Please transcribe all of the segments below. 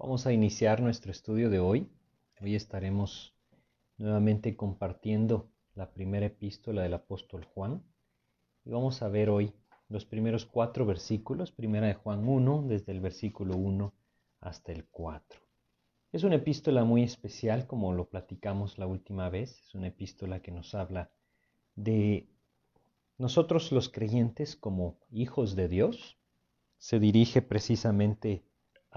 Vamos a iniciar nuestro estudio de hoy. Hoy estaremos nuevamente compartiendo la primera epístola del apóstol Juan y vamos a ver hoy los primeros cuatro versículos, primera de Juan 1, desde el versículo 1 hasta el 4. Es una epístola muy especial, como lo platicamos la última vez, es una epístola que nos habla de nosotros los creyentes como hijos de Dios. Se dirige precisamente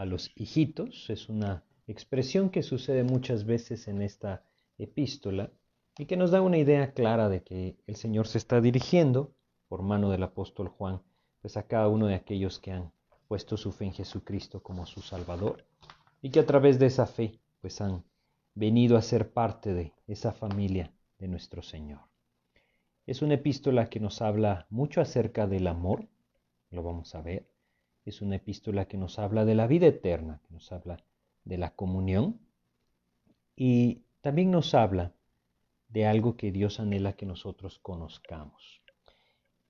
a los hijitos. Es una expresión que sucede muchas veces en esta epístola y que nos da una idea clara de que el Señor se está dirigiendo por mano del apóstol Juan, pues a cada uno de aquellos que han puesto su fe en Jesucristo como su Salvador y que a través de esa fe pues han venido a ser parte de esa familia de nuestro Señor. Es una epístola que nos habla mucho acerca del amor, lo vamos a ver, es una epístola que nos habla de la vida eterna, que nos habla de la comunión y también nos habla de algo que Dios anhela que nosotros conozcamos.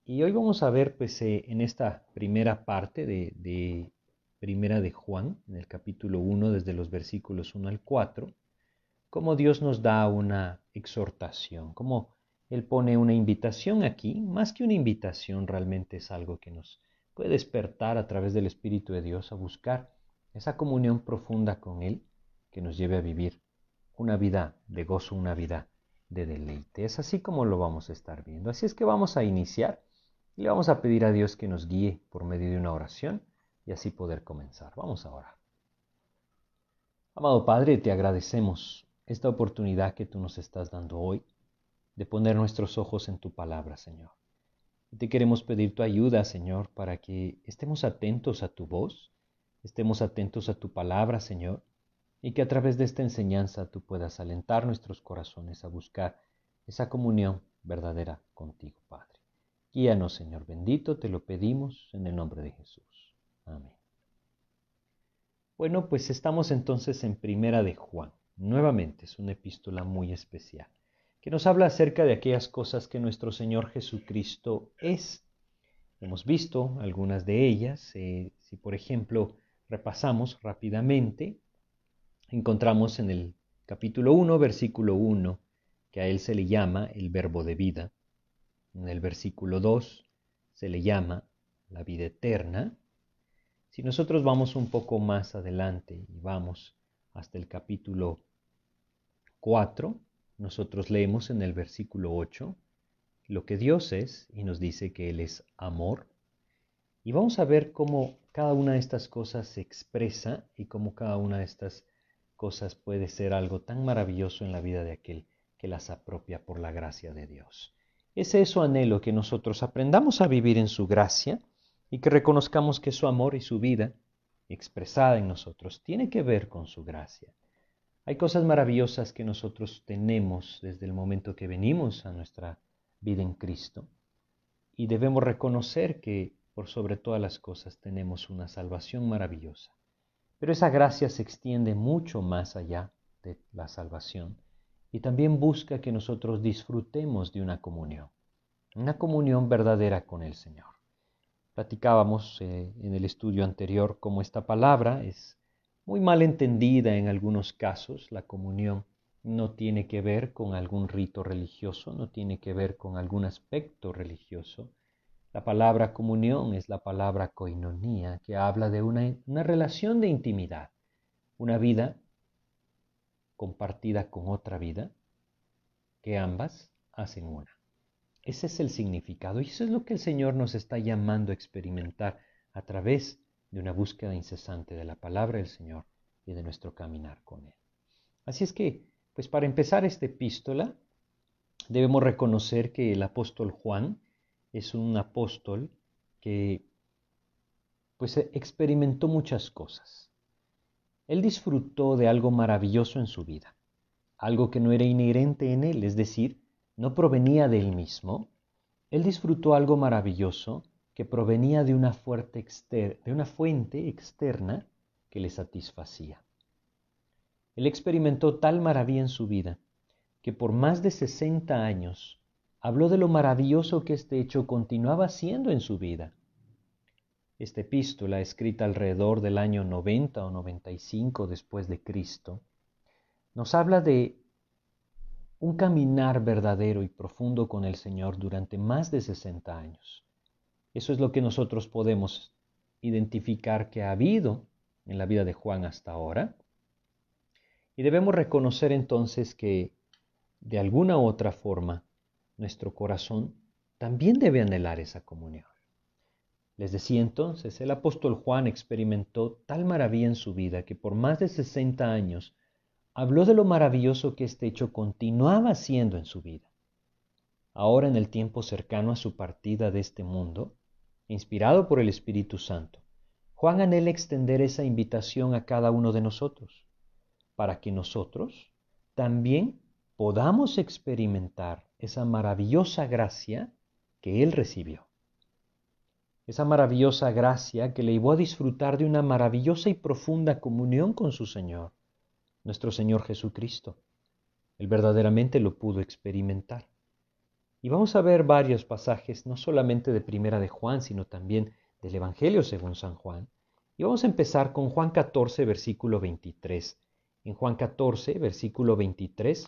Y hoy vamos a ver pues eh, en esta primera parte de, de primera de Juan, en el capítulo 1 desde los versículos 1 al 4, cómo Dios nos da una exhortación, cómo Él pone una invitación aquí, más que una invitación realmente es algo que nos puede despertar a través del Espíritu de Dios a buscar esa comunión profunda con Él que nos lleve a vivir una vida de gozo, una vida de deleite. Es así como lo vamos a estar viendo. Así es que vamos a iniciar y le vamos a pedir a Dios que nos guíe por medio de una oración y así poder comenzar. Vamos a orar. Amado Padre, te agradecemos esta oportunidad que tú nos estás dando hoy de poner nuestros ojos en tu palabra, Señor. Te queremos pedir tu ayuda, Señor, para que estemos atentos a tu voz, estemos atentos a tu palabra, Señor, y que a través de esta enseñanza tú puedas alentar nuestros corazones a buscar esa comunión verdadera contigo, Padre. Guíanos, Señor bendito, te lo pedimos en el nombre de Jesús. Amén. Bueno, pues estamos entonces en Primera de Juan. Nuevamente es una epístola muy especial que nos habla acerca de aquellas cosas que nuestro Señor Jesucristo es. Hemos visto algunas de ellas. Eh, si por ejemplo repasamos rápidamente, encontramos en el capítulo 1, versículo 1, que a él se le llama el verbo de vida. En el versículo 2 se le llama la vida eterna. Si nosotros vamos un poco más adelante y vamos hasta el capítulo 4, nosotros leemos en el versículo 8 lo que Dios es y nos dice que Él es amor. Y vamos a ver cómo cada una de estas cosas se expresa y cómo cada una de estas cosas puede ser algo tan maravilloso en la vida de aquel que las apropia por la gracia de Dios. Es eso anhelo que nosotros aprendamos a vivir en su gracia y que reconozcamos que su amor y su vida expresada en nosotros tiene que ver con su gracia. Hay cosas maravillosas que nosotros tenemos desde el momento que venimos a nuestra vida en Cristo y debemos reconocer que por sobre todas las cosas tenemos una salvación maravillosa. Pero esa gracia se extiende mucho más allá de la salvación y también busca que nosotros disfrutemos de una comunión, una comunión verdadera con el Señor. Platicábamos eh, en el estudio anterior cómo esta palabra es muy mal entendida en algunos casos. La comunión no tiene que ver con algún rito religioso, no tiene que ver con algún aspecto religioso. La palabra comunión es la palabra koinonía, que habla de una, una relación de intimidad, una vida compartida con otra vida, que ambas hacen una. Ese es el significado y eso es lo que el Señor nos está llamando a experimentar a través de una búsqueda incesante de la palabra del Señor y de nuestro caminar con Él. Así es que, pues para empezar esta epístola, debemos reconocer que el apóstol Juan es un apóstol que pues experimentó muchas cosas. Él disfrutó de algo maravilloso en su vida, algo que no era inherente en él, es decir, no provenía de él mismo. Él disfrutó algo maravilloso que provenía de una, fuente externa que le satisfacía. Él experimentó tal maravilla en su vida que por más de 60 años habló de lo maravilloso que este hecho continuaba siendo en su vida. esta epístola, escrita alrededor del año 90 o 95 después de Cristo, nos habla de un caminar verdadero y profundo con el Señor durante más de 60 años. Eso es lo que nosotros podemos identificar que ha habido en la vida de Juan hasta ahora. Y debemos reconocer entonces que de alguna otra forma nuestro corazón también debe anhelar esa comunión. Les decía entonces, el apóstol Juan experimentó tal maravilla en su vida que por más de 60 años habló de lo maravilloso que este hecho continuaba siendo en su vida. Ahora en el tiempo cercano a su partida de este mundo, inspirado por el Espíritu Santo, Juan anhela extender esa invitación a cada uno de nosotros, para que nosotros también podamos experimentar esa maravillosa gracia que Él recibió. Esa maravillosa gracia que le llevó a disfrutar de una maravillosa y profunda comunión con su Señor, nuestro Señor Jesucristo. Él verdaderamente lo pudo experimentar. Y vamos a ver varios pasajes, no solamente de Primera de Juan, sino también del Evangelio según San Juan. Y vamos a empezar con Juan 14, versículo 23. En Juan 14, versículo 23,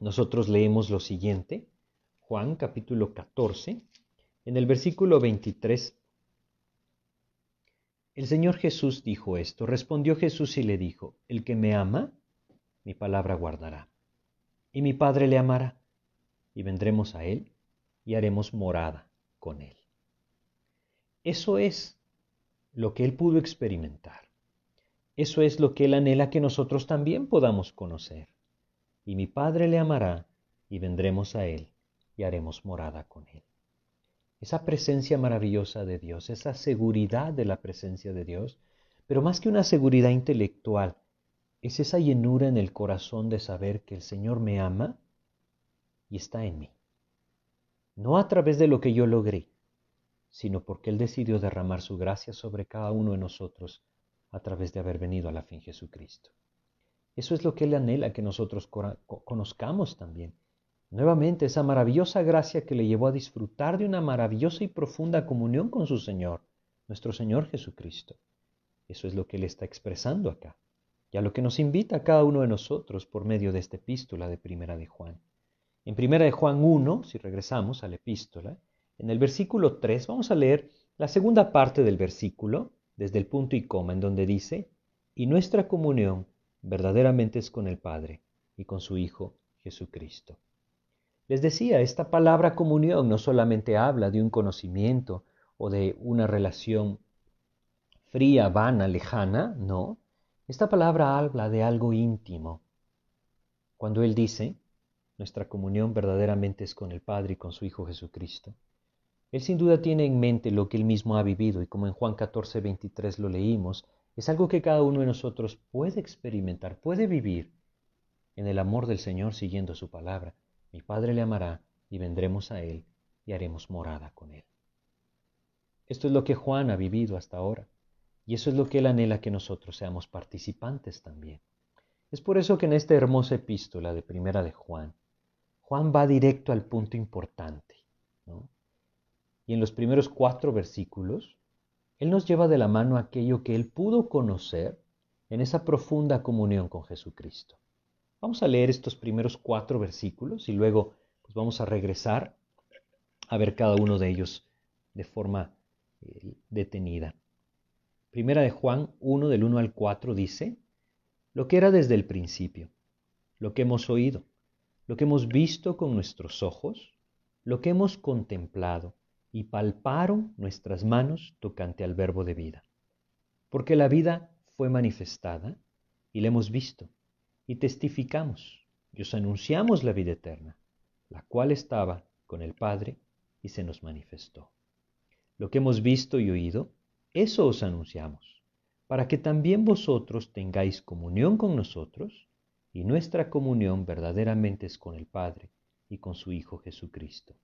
nosotros leemos lo siguiente. Juan capítulo 14, en el versículo 23. El Señor Jesús dijo esto. Respondió Jesús y le dijo, El que me ama, mi palabra guardará. Y mi Padre le amará y vendremos a Él y haremos morada con Él. Eso es lo que Él pudo experimentar. Eso es lo que Él anhela que nosotros también podamos conocer. Y mi Padre le amará y vendremos a Él y haremos morada con Él. Esa presencia maravillosa de Dios, esa seguridad de la presencia de Dios, pero más que una seguridad intelectual, es esa llenura en el corazón de saber que el Señor me ama y está en mí. No a través de lo que yo logré, sino porque Él decidió derramar su gracia sobre cada uno de nosotros a través de haber venido a la fin Jesucristo. Eso es lo que Él anhela que nosotros conozcamos también. Nuevamente, esa maravillosa gracia que le llevó a disfrutar de una maravillosa y profunda comunión con su Señor, nuestro Señor Jesucristo. Eso es lo que Él está expresando acá, y a lo que nos invita a cada uno de nosotros por medio de esta epístola de Primera de Juan. En primera de Juan 1, si regresamos a la epístola, en el versículo 3 vamos a leer la segunda parte del versículo, desde el punto y coma, en donde dice, y nuestra comunión verdaderamente es con el Padre y con su Hijo Jesucristo. Les decía, esta palabra comunión no solamente habla de un conocimiento o de una relación fría, vana, lejana, no. Esta palabra habla de algo íntimo. Cuando Él dice, nuestra comunión verdaderamente es con el Padre y con su Hijo Jesucristo. Él sin duda tiene en mente lo que él mismo ha vivido y como en Juan 14, 23 lo leímos, es algo que cada uno de nosotros puede experimentar, puede vivir en el amor del Señor siguiendo su palabra. Mi Padre le amará y vendremos a Él y haremos morada con Él. Esto es lo que Juan ha vivido hasta ahora y eso es lo que Él anhela que nosotros seamos participantes también. Es por eso que en esta hermosa epístola de Primera de Juan, Juan va directo al punto importante. Y en los primeros cuatro versículos, Él nos lleva de la mano aquello que Él pudo conocer en esa profunda comunión con Jesucristo. Vamos a leer estos primeros cuatro versículos y luego pues, vamos a regresar a ver cada uno de ellos de forma eh, detenida. Primera de Juan 1 del 1 al 4 dice, lo que era desde el principio, lo que hemos oído lo que hemos visto con nuestros ojos, lo que hemos contemplado y palparon nuestras manos tocante al verbo de vida. Porque la vida fue manifestada y la hemos visto y testificamos y os anunciamos la vida eterna, la cual estaba con el Padre y se nos manifestó. Lo que hemos visto y oído, eso os anunciamos, para que también vosotros tengáis comunión con nosotros y nuestra comunión verdaderamente es con el Padre y con su Hijo Jesucristo.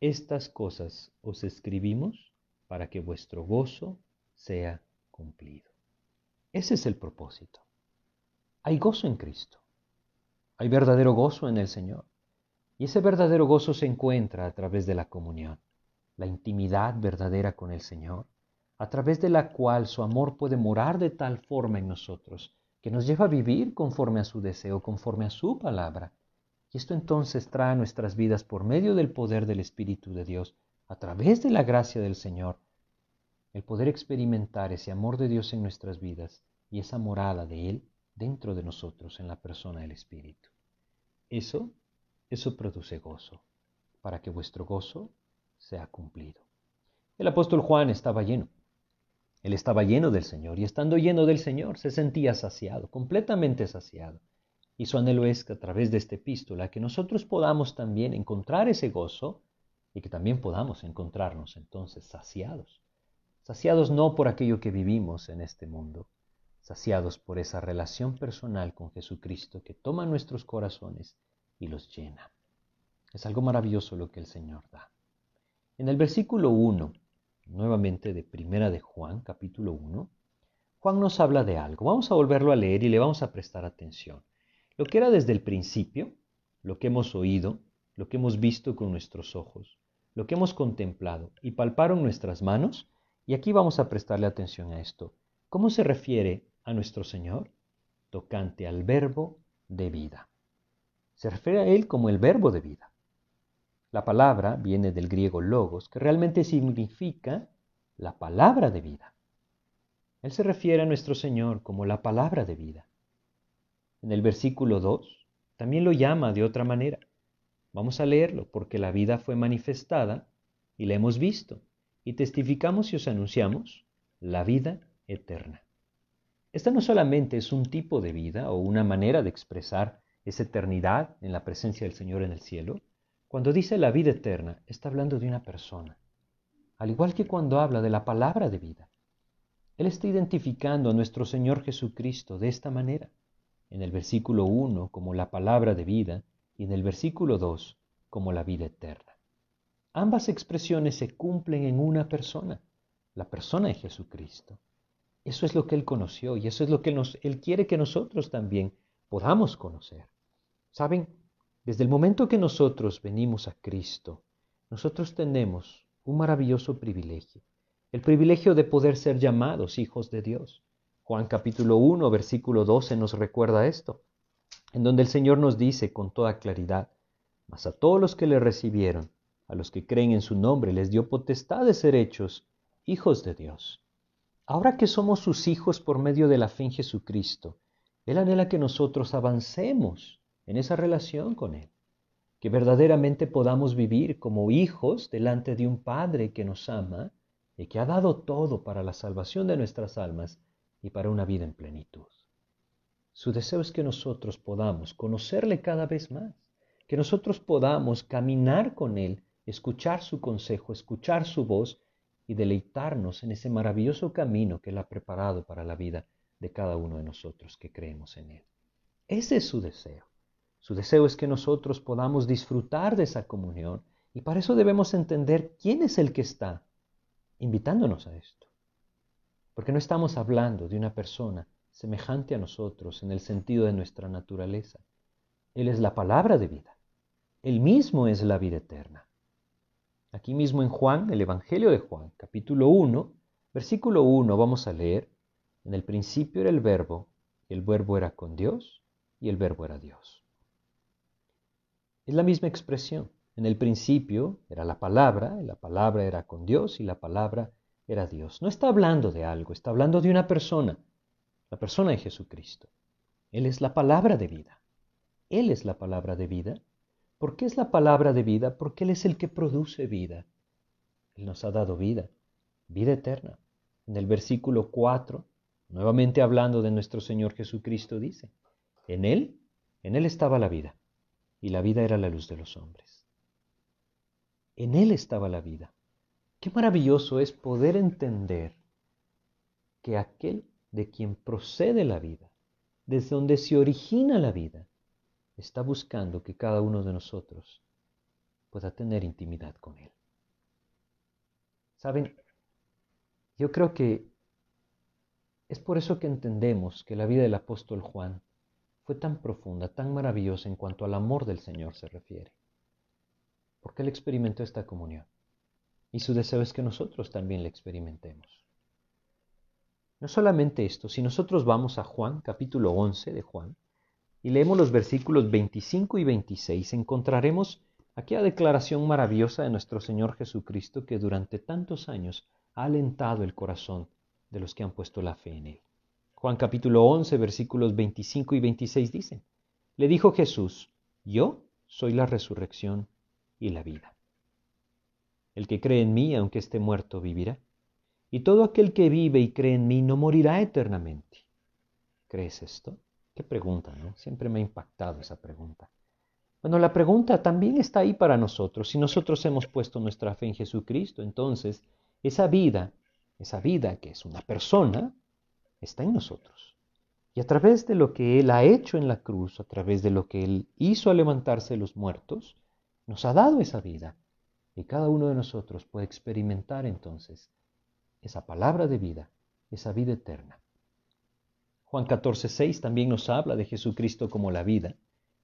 Estas cosas os escribimos para que vuestro gozo sea cumplido. Ese es el propósito. Hay gozo en Cristo. Hay verdadero gozo en el Señor. Y ese verdadero gozo se encuentra a través de la comunión, la intimidad verdadera con el Señor, a través de la cual su amor puede morar de tal forma en nosotros, que nos lleva a vivir conforme a su deseo, conforme a su palabra. Y esto entonces trae a nuestras vidas por medio del poder del Espíritu de Dios, a través de la gracia del Señor, el poder experimentar ese amor de Dios en nuestras vidas y esa morada de Él dentro de nosotros en la persona del Espíritu. Eso, eso produce gozo, para que vuestro gozo sea cumplido. El apóstol Juan estaba lleno. Él estaba lleno del Señor y estando lleno del Señor se sentía saciado, completamente saciado. Y su anhelo es que a través de esta epístola que nosotros podamos también encontrar ese gozo y que también podamos encontrarnos entonces saciados. Saciados no por aquello que vivimos en este mundo, saciados por esa relación personal con Jesucristo que toma nuestros corazones y los llena. Es algo maravilloso lo que el Señor da. En el versículo 1, nuevamente de Primera de Juan, capítulo 1, Juan nos habla de algo. Vamos a volverlo a leer y le vamos a prestar atención. Lo que era desde el principio, lo que hemos oído, lo que hemos visto con nuestros ojos, lo que hemos contemplado y palparon nuestras manos, y aquí vamos a prestarle atención a esto. ¿Cómo se refiere a nuestro Señor? Tocante al verbo de vida. Se refiere a Él como el verbo de vida. La palabra viene del griego logos, que realmente significa la palabra de vida. Él se refiere a nuestro Señor como la palabra de vida. En el versículo 2 también lo llama de otra manera. Vamos a leerlo porque la vida fue manifestada y la hemos visto y testificamos y os anunciamos la vida eterna. Esta no solamente es un tipo de vida o una manera de expresar esa eternidad en la presencia del Señor en el cielo. Cuando dice la vida eterna, está hablando de una persona, al igual que cuando habla de la palabra de vida. Él está identificando a nuestro Señor Jesucristo de esta manera en el versículo 1 como la palabra de vida y en el versículo 2 como la vida eterna. Ambas expresiones se cumplen en una persona, la persona de Jesucristo. Eso es lo que Él conoció y eso es lo que Él quiere que nosotros también podamos conocer. Saben, desde el momento que nosotros venimos a Cristo, nosotros tenemos un maravilloso privilegio, el privilegio de poder ser llamados hijos de Dios. Juan capítulo 1, versículo 12 nos recuerda esto, en donde el Señor nos dice con toda claridad, mas a todos los que le recibieron, a los que creen en su nombre, les dio potestad de ser hechos hijos de Dios. Ahora que somos sus hijos por medio de la fe en Jesucristo, Él anhela que nosotros avancemos en esa relación con Él, que verdaderamente podamos vivir como hijos delante de un Padre que nos ama y que ha dado todo para la salvación de nuestras almas y para una vida en plenitud. Su deseo es que nosotros podamos conocerle cada vez más, que nosotros podamos caminar con Él, escuchar su consejo, escuchar su voz y deleitarnos en ese maravilloso camino que Él ha preparado para la vida de cada uno de nosotros que creemos en Él. Ese es su deseo. Su deseo es que nosotros podamos disfrutar de esa comunión y para eso debemos entender quién es el que está invitándonos a esto. Porque no estamos hablando de una persona semejante a nosotros en el sentido de nuestra naturaleza. Él es la palabra de vida. Él mismo es la vida eterna. Aquí mismo en Juan, el Evangelio de Juan, capítulo 1, versículo 1, vamos a leer, en el principio era el verbo, y el verbo era con Dios, y el verbo era Dios. Es la misma expresión. En el principio era la palabra, y la palabra era con Dios, y la palabra era Dios. No está hablando de algo, está hablando de una persona, la persona de Jesucristo. Él es la palabra de vida. Él es la palabra de vida. ¿Por qué es la palabra de vida? Porque Él es el que produce vida. Él nos ha dado vida, vida eterna. En el versículo 4, nuevamente hablando de nuestro Señor Jesucristo, dice, en Él, en Él estaba la vida, y la vida era la luz de los hombres. En Él estaba la vida. Qué maravilloso es poder entender que aquel de quien procede la vida, desde donde se origina la vida, está buscando que cada uno de nosotros pueda tener intimidad con Él. Saben, yo creo que es por eso que entendemos que la vida del apóstol Juan fue tan profunda, tan maravillosa en cuanto al amor del Señor se refiere, porque él experimentó esta comunión. Y su deseo es que nosotros también la experimentemos. No solamente esto, si nosotros vamos a Juan, capítulo 11 de Juan, y leemos los versículos 25 y 26, encontraremos aquella declaración maravillosa de nuestro Señor Jesucristo que durante tantos años ha alentado el corazón de los que han puesto la fe en Él. Juan capítulo 11, versículos 25 y 26 dicen, le dijo Jesús, yo soy la resurrección y la vida. El que cree en mí, aunque esté muerto, vivirá. Y todo aquel que vive y cree en mí no morirá eternamente. ¿Crees esto? Qué pregunta, ¿no? Siempre me ha impactado esa pregunta. Bueno, la pregunta también está ahí para nosotros. Si nosotros hemos puesto nuestra fe en Jesucristo, entonces esa vida, esa vida que es una persona, está en nosotros. Y a través de lo que Él ha hecho en la cruz, a través de lo que Él hizo al levantarse los muertos, nos ha dado esa vida. Y cada uno de nosotros puede experimentar entonces esa palabra de vida, esa vida eterna. Juan 14, 6 también nos habla de Jesucristo como la vida.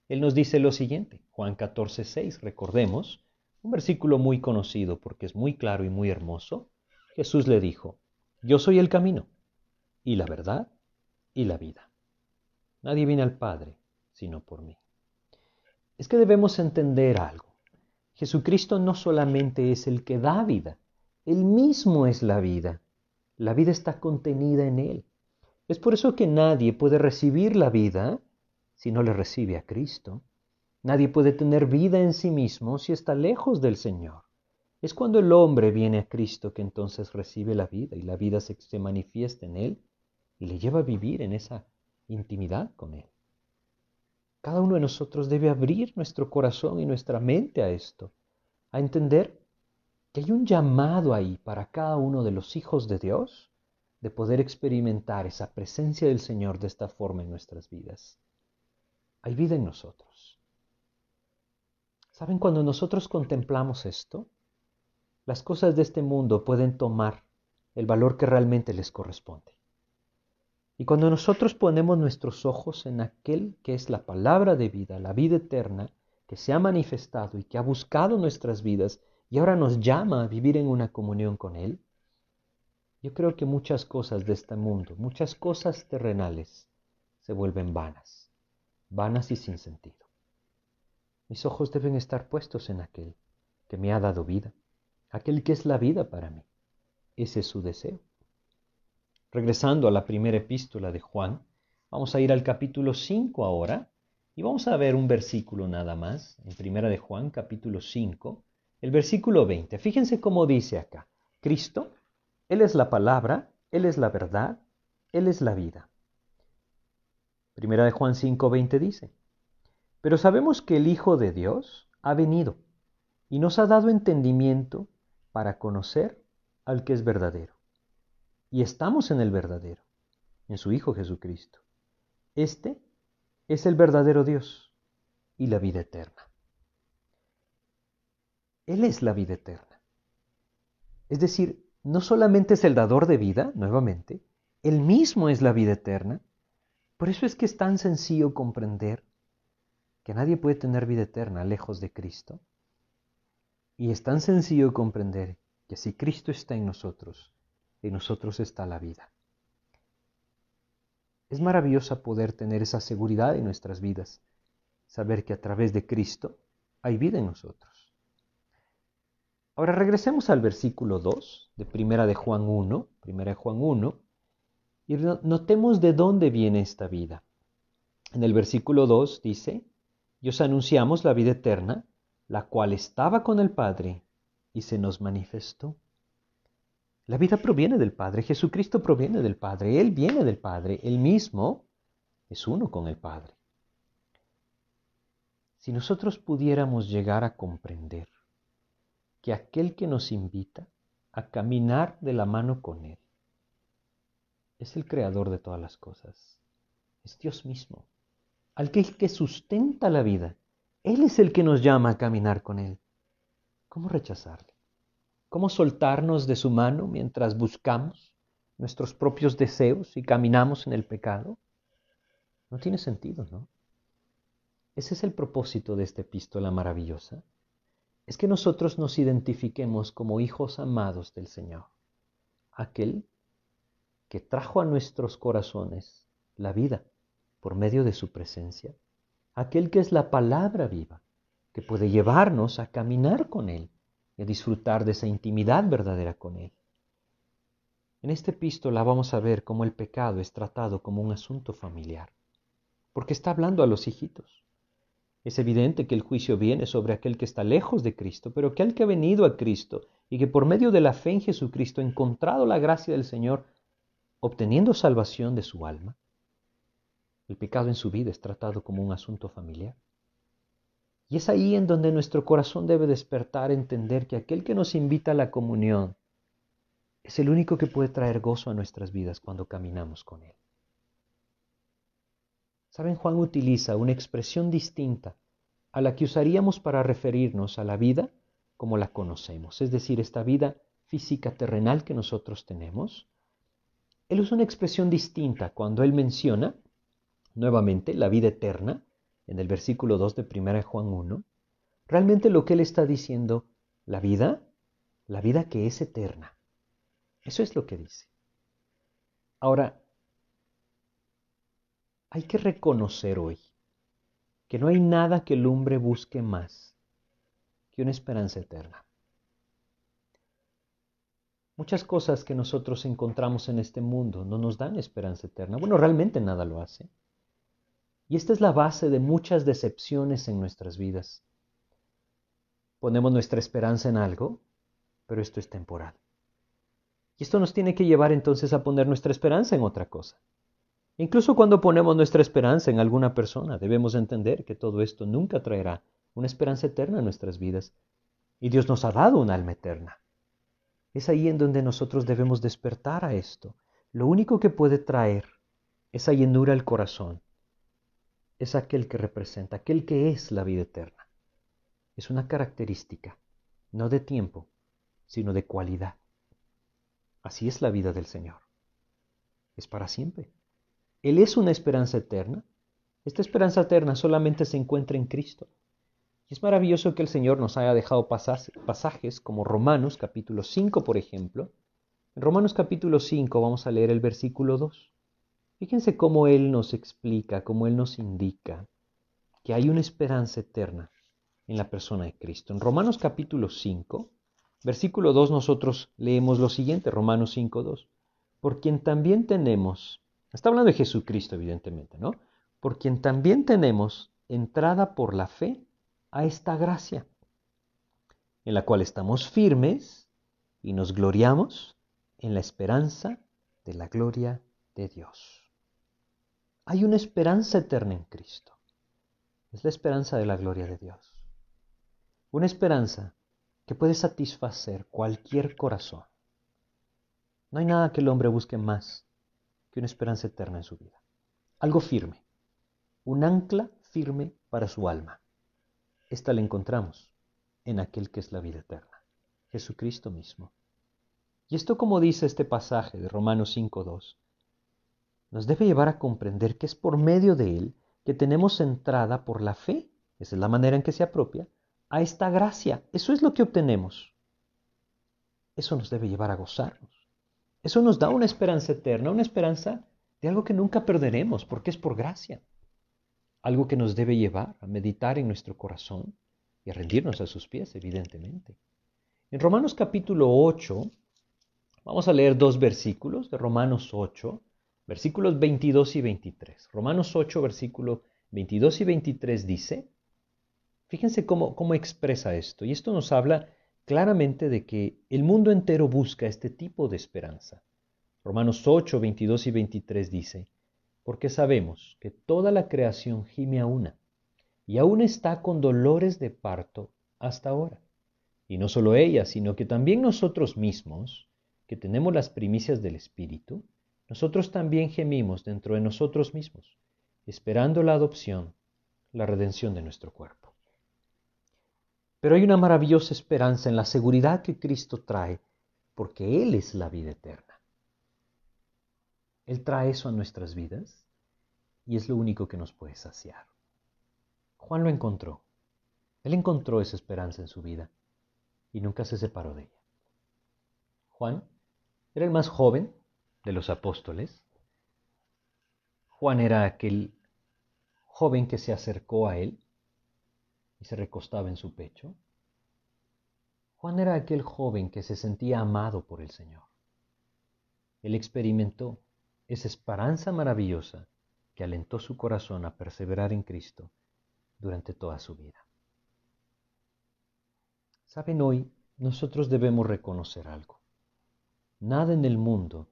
Él nos dice lo siguiente, Juan 14, 6, recordemos, un versículo muy conocido porque es muy claro y muy hermoso. Jesús le dijo, yo soy el camino y la verdad y la vida. Nadie viene al Padre sino por mí. Es que debemos entender algo. Jesucristo no solamente es el que da vida, Él mismo es la vida. La vida está contenida en Él. Es por eso que nadie puede recibir la vida si no le recibe a Cristo. Nadie puede tener vida en sí mismo si está lejos del Señor. Es cuando el hombre viene a Cristo que entonces recibe la vida y la vida se, se manifiesta en Él y le lleva a vivir en esa intimidad con Él. Cada uno de nosotros debe abrir nuestro corazón y nuestra mente a esto, a entender que hay un llamado ahí para cada uno de los hijos de Dios de poder experimentar esa presencia del Señor de esta forma en nuestras vidas. Hay vida en nosotros. ¿Saben? Cuando nosotros contemplamos esto, las cosas de este mundo pueden tomar el valor que realmente les corresponde. Y cuando nosotros ponemos nuestros ojos en aquel que es la palabra de vida, la vida eterna, que se ha manifestado y que ha buscado nuestras vidas y ahora nos llama a vivir en una comunión con Él, yo creo que muchas cosas de este mundo, muchas cosas terrenales, se vuelven vanas, vanas y sin sentido. Mis ojos deben estar puestos en aquel que me ha dado vida, aquel que es la vida para mí. Ese es su deseo. Regresando a la primera epístola de Juan, vamos a ir al capítulo 5 ahora y vamos a ver un versículo nada más, en primera de Juan, capítulo 5, el versículo 20. Fíjense cómo dice acá, Cristo, Él es la palabra, Él es la verdad, Él es la vida. Primera de Juan 5, 20 dice, pero sabemos que el Hijo de Dios ha venido y nos ha dado entendimiento para conocer al que es verdadero y estamos en el verdadero, en su Hijo Jesucristo. Este es el verdadero Dios y la vida eterna. Él es la vida eterna. Es decir, no solamente es el dador de vida, nuevamente, Él mismo es la vida eterna. Por eso es que es tan sencillo comprender que nadie puede tener vida eterna lejos de Cristo. Y es tan sencillo comprender que si Cristo está en nosotros, en nosotros está la vida. Es maravillosa poder tener esa seguridad en nuestras vidas, saber que a través de Cristo hay vida en nosotros. Ahora regresemos al versículo 2 de Primera de Juan 1, Primera de Juan 1, y notemos de dónde viene esta vida. En el versículo 2 dice, y os anunciamos la vida eterna, la cual estaba con el Padre y se nos manifestó. La vida proviene del Padre, Jesucristo proviene del Padre, Él viene del Padre, Él mismo es uno con el Padre. Si nosotros pudiéramos llegar a comprender que aquel que nos invita a caminar de la mano con Él es el creador de todas las cosas, es Dios mismo, al que, que sustenta la vida, Él es el que nos llama a caminar con Él. ¿Cómo rechazarle? ¿Cómo soltarnos de su mano mientras buscamos nuestros propios deseos y caminamos en el pecado? No tiene sentido, ¿no? Ese es el propósito de esta epístola maravillosa. Es que nosotros nos identifiquemos como hijos amados del Señor, aquel que trajo a nuestros corazones la vida por medio de su presencia, aquel que es la palabra viva, que puede llevarnos a caminar con Él y a disfrutar de esa intimidad verdadera con Él. En esta epístola vamos a ver cómo el pecado es tratado como un asunto familiar, porque está hablando a los hijitos. Es evidente que el juicio viene sobre aquel que está lejos de Cristo, pero aquel que ha venido a Cristo y que por medio de la fe en Jesucristo ha encontrado la gracia del Señor, obteniendo salvación de su alma. El pecado en su vida es tratado como un asunto familiar. Y es ahí en donde nuestro corazón debe despertar, entender que aquel que nos invita a la comunión es el único que puede traer gozo a nuestras vidas cuando caminamos con Él. Saben, Juan utiliza una expresión distinta a la que usaríamos para referirnos a la vida como la conocemos, es decir, esta vida física terrenal que nosotros tenemos. Él usa una expresión distinta cuando él menciona nuevamente la vida eterna en el versículo 2 de 1 Juan 1. Realmente lo que él está diciendo, la vida, la vida que es eterna. Eso es lo que dice. Ahora, hay que reconocer hoy que no hay nada que el hombre busque más que una esperanza eterna. Muchas cosas que nosotros encontramos en este mundo no nos dan esperanza eterna. Bueno, realmente nada lo hace. Y esta es la base de muchas decepciones en nuestras vidas. Ponemos nuestra esperanza en algo, pero esto es temporal. Y esto nos tiene que llevar entonces a poner nuestra esperanza en otra cosa. Incluso cuando ponemos nuestra esperanza en alguna persona, debemos entender que todo esto nunca traerá una esperanza eterna en nuestras vidas. Y Dios nos ha dado un alma eterna. Es ahí en donde nosotros debemos despertar a esto. Lo único que puede traer esa llenura al corazón es aquel que representa, aquel que es la vida eterna. Es una característica, no de tiempo, sino de cualidad. Así es la vida del Señor. Es para siempre. Él es una esperanza eterna. Esta esperanza eterna solamente se encuentra en Cristo. Y es maravilloso que el Señor nos haya dejado pasajes como Romanos capítulo 5, por ejemplo. En Romanos capítulo 5 vamos a leer el versículo 2. Fíjense cómo Él nos explica, cómo Él nos indica que hay una esperanza eterna en la persona de Cristo. En Romanos capítulo 5, versículo 2 nosotros leemos lo siguiente, Romanos 5, 2. Por quien también tenemos Está hablando de Jesucristo, evidentemente, ¿no? Por quien también tenemos entrada por la fe a esta gracia, en la cual estamos firmes y nos gloriamos en la esperanza de la gloria de Dios. Hay una esperanza eterna en Cristo. Es la esperanza de la gloria de Dios. Una esperanza que puede satisfacer cualquier corazón. No hay nada que el hombre busque más que una esperanza eterna en su vida. Algo firme, un ancla firme para su alma. Esta la encontramos en aquel que es la vida eterna, Jesucristo mismo. Y esto como dice este pasaje de Romanos 5.2, nos debe llevar a comprender que es por medio de él que tenemos entrada por la fe, esa es la manera en que se apropia, a esta gracia. Eso es lo que obtenemos. Eso nos debe llevar a gozarnos. Eso nos da una esperanza eterna, una esperanza de algo que nunca perderemos, porque es por gracia. Algo que nos debe llevar a meditar en nuestro corazón y a rendirnos a sus pies, evidentemente. En Romanos capítulo 8, vamos a leer dos versículos de Romanos 8, versículos 22 y 23. Romanos 8, versículos 22 y 23 dice, fíjense cómo, cómo expresa esto, y esto nos habla claramente de que el mundo entero busca este tipo de esperanza. Romanos 8, 22 y 23 dice, porque sabemos que toda la creación gime a una, y aún está con dolores de parto hasta ahora. Y no solo ella, sino que también nosotros mismos, que tenemos las primicias del Espíritu, nosotros también gemimos dentro de nosotros mismos, esperando la adopción, la redención de nuestro cuerpo. Pero hay una maravillosa esperanza en la seguridad que Cristo trae, porque Él es la vida eterna. Él trae eso a nuestras vidas y es lo único que nos puede saciar. Juan lo encontró. Él encontró esa esperanza en su vida y nunca se separó de ella. Juan era el más joven de los apóstoles. Juan era aquel joven que se acercó a él y se recostaba en su pecho. Juan era aquel joven que se sentía amado por el Señor. Él experimentó esa esperanza maravillosa que alentó su corazón a perseverar en Cristo durante toda su vida. Saben, hoy nosotros debemos reconocer algo. Nada en el mundo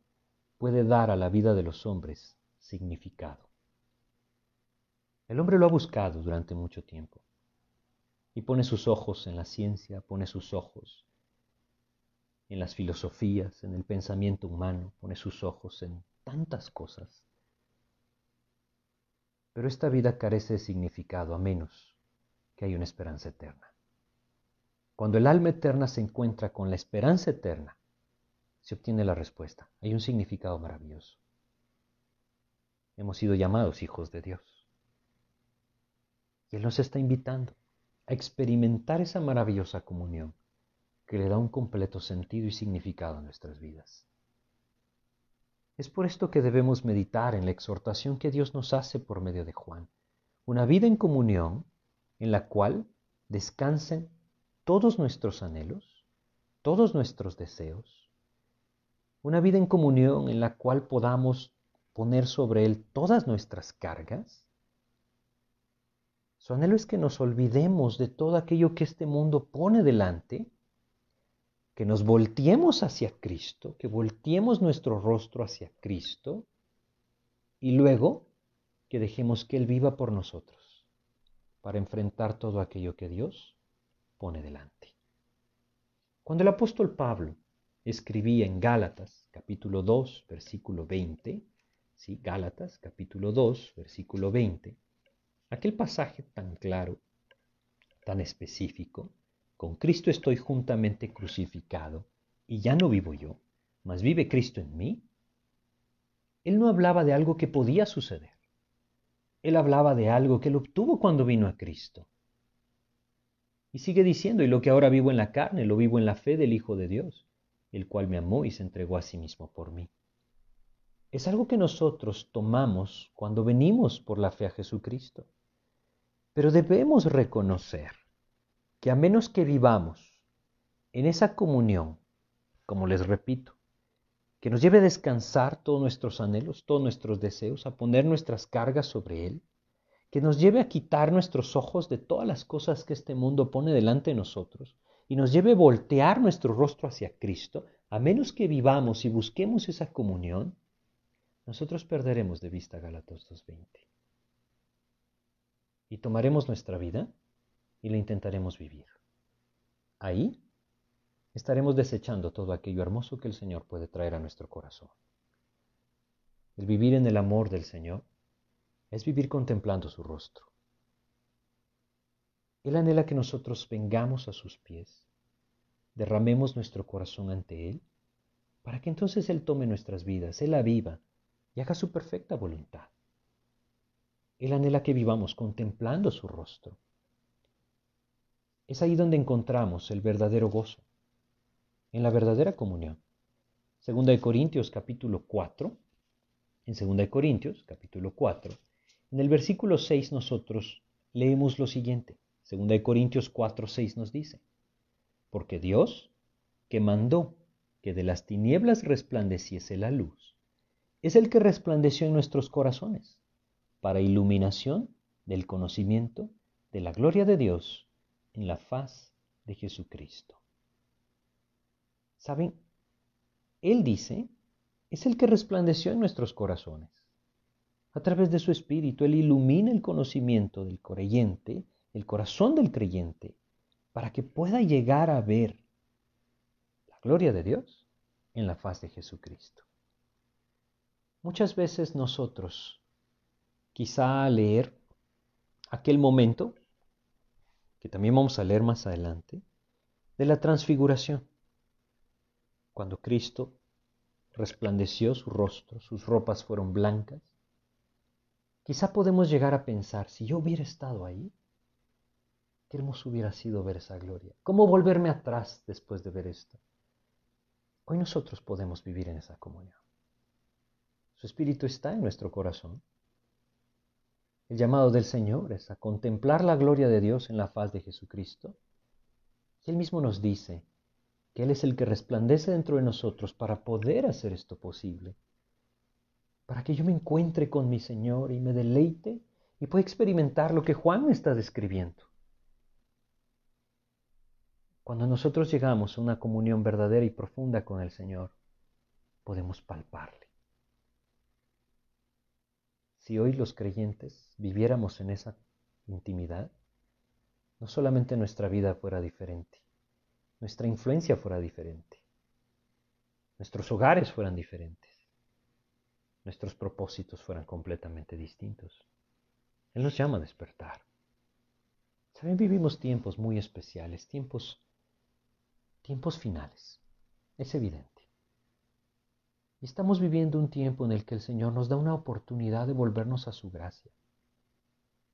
puede dar a la vida de los hombres significado. El hombre lo ha buscado durante mucho tiempo y pone sus ojos en la ciencia, pone sus ojos en las filosofías, en el pensamiento humano, pone sus ojos en tantas cosas. Pero esta vida carece de significado a menos que haya una esperanza eterna. Cuando el alma eterna se encuentra con la esperanza eterna, se obtiene la respuesta. Hay un significado maravilloso. Hemos sido llamados hijos de Dios. Y Él nos está invitando a experimentar esa maravillosa comunión que le da un completo sentido y significado a nuestras vidas. Es por esto que debemos meditar en la exhortación que Dios nos hace por medio de Juan, una vida en comunión en la cual descansen todos nuestros anhelos, todos nuestros deseos, una vida en comunión en la cual podamos poner sobre Él todas nuestras cargas. Su anhelo es que nos olvidemos de todo aquello que este mundo pone delante, que nos volteemos hacia Cristo, que volteemos nuestro rostro hacia Cristo y luego que dejemos que Él viva por nosotros para enfrentar todo aquello que Dios pone delante. Cuando el apóstol Pablo escribía en Gálatas capítulo 2 versículo 20, ¿sí? Gálatas capítulo 2 versículo 20, aquel pasaje tan claro, tan específico, con Cristo estoy juntamente crucificado y ya no vivo yo, mas vive Cristo en mí. Él no hablaba de algo que podía suceder. Él hablaba de algo que él obtuvo cuando vino a Cristo. Y sigue diciendo, y lo que ahora vivo en la carne, lo vivo en la fe del Hijo de Dios, el cual me amó y se entregó a sí mismo por mí. Es algo que nosotros tomamos cuando venimos por la fe a Jesucristo. Pero debemos reconocer que a menos que vivamos en esa comunión, como les repito, que nos lleve a descansar todos nuestros anhelos, todos nuestros deseos, a poner nuestras cargas sobre Él, que nos lleve a quitar nuestros ojos de todas las cosas que este mundo pone delante de nosotros y nos lleve a voltear nuestro rostro hacia Cristo, a menos que vivamos y busquemos esa comunión, nosotros perderemos de vista Gálatas 2.20. Y tomaremos nuestra vida y la intentaremos vivir. Ahí estaremos desechando todo aquello hermoso que el Señor puede traer a nuestro corazón. El vivir en el amor del Señor es vivir contemplando su rostro. Él anhela que nosotros vengamos a sus pies, derramemos nuestro corazón ante Él, para que entonces Él tome nuestras vidas, Él la viva y haga su perfecta voluntad. Él anhela que vivamos contemplando su rostro. Es ahí donde encontramos el verdadero gozo, en la verdadera comunión. Segunda de Corintios capítulo 4, en Segunda de Corintios capítulo 4, en el versículo 6 nosotros leemos lo siguiente. Segunda de Corintios 4, 6 nos dice, porque Dios, que mandó que de las tinieblas resplandeciese la luz, es el que resplandeció en nuestros corazones, para iluminación del conocimiento de la gloria de Dios en la faz de Jesucristo. ¿Saben? Él dice, es el que resplandeció en nuestros corazones. A través de su Espíritu, Él ilumina el conocimiento del creyente, el corazón del creyente, para que pueda llegar a ver la gloria de Dios en la faz de Jesucristo. Muchas veces nosotros, quizá leer aquel momento, que también vamos a leer más adelante, de la transfiguración, cuando Cristo resplandeció su rostro, sus ropas fueron blancas, Quizá podemos llegar a pensar, si yo hubiera estado ahí, qué hermoso hubiera sido ver esa gloria. ¿Cómo volverme atrás después de ver esto? Hoy nosotros podemos vivir en esa comunión. Su Espíritu está en nuestro corazón. El llamado del Señor es a contemplar la gloria de Dios en la faz de Jesucristo. Y Él mismo nos dice que Él es el que resplandece dentro de nosotros para poder hacer esto posible. Para que yo me encuentre con mi Señor y me deleite y pueda experimentar lo que Juan me está describiendo. Cuando nosotros llegamos a una comunión verdadera y profunda con el Señor, podemos palparle. Si hoy los creyentes viviéramos en esa intimidad, no solamente nuestra vida fuera diferente, nuestra influencia fuera diferente, nuestros hogares fueran diferentes, nuestros propósitos fueran completamente distintos. Él nos llama a despertar. Saben, vivimos tiempos muy especiales, tiempos tiempos finales. Es evidente. Y estamos viviendo un tiempo en el que el Señor nos da una oportunidad de volvernos a su gracia,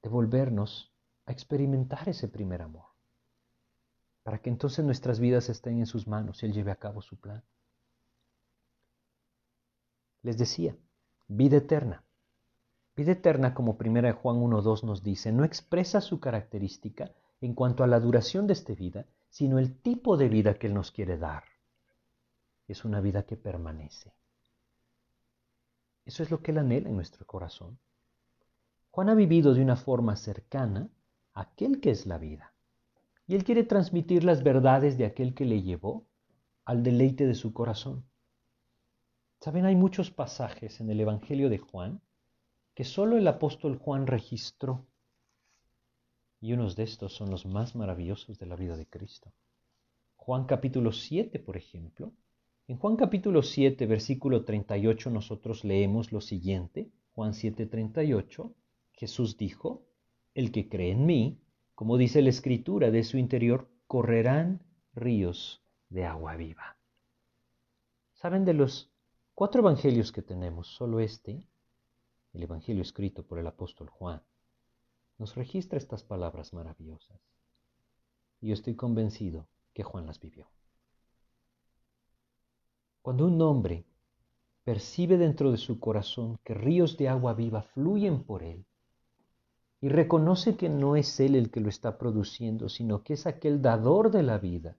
de volvernos a experimentar ese primer amor, para que entonces nuestras vidas estén en sus manos y Él lleve a cabo su plan. Les decía, vida eterna. Vida eterna, como 1 Juan 1.2 nos dice, no expresa su característica en cuanto a la duración de esta vida, sino el tipo de vida que Él nos quiere dar. Es una vida que permanece. Eso es lo que Él anhela en nuestro corazón. Juan ha vivido de una forma cercana a aquel que es la vida. Y Él quiere transmitir las verdades de aquel que le llevó al deleite de su corazón. Saben, hay muchos pasajes en el Evangelio de Juan que solo el apóstol Juan registró y unos de estos son los más maravillosos de la vida de Cristo. Juan capítulo 7, por ejemplo. En Juan capítulo 7, versículo 38, nosotros leemos lo siguiente. Juan 7, 38. Jesús dijo, el que cree en mí, como dice la escritura, de su interior correrán ríos de agua viva. ¿Saben de los cuatro evangelios que tenemos? Solo este, el evangelio escrito por el apóstol Juan, nos registra estas palabras maravillosas. Y yo estoy convencido que Juan las vivió. Cuando un hombre percibe dentro de su corazón que ríos de agua viva fluyen por él y reconoce que no es él el que lo está produciendo, sino que es aquel dador de la vida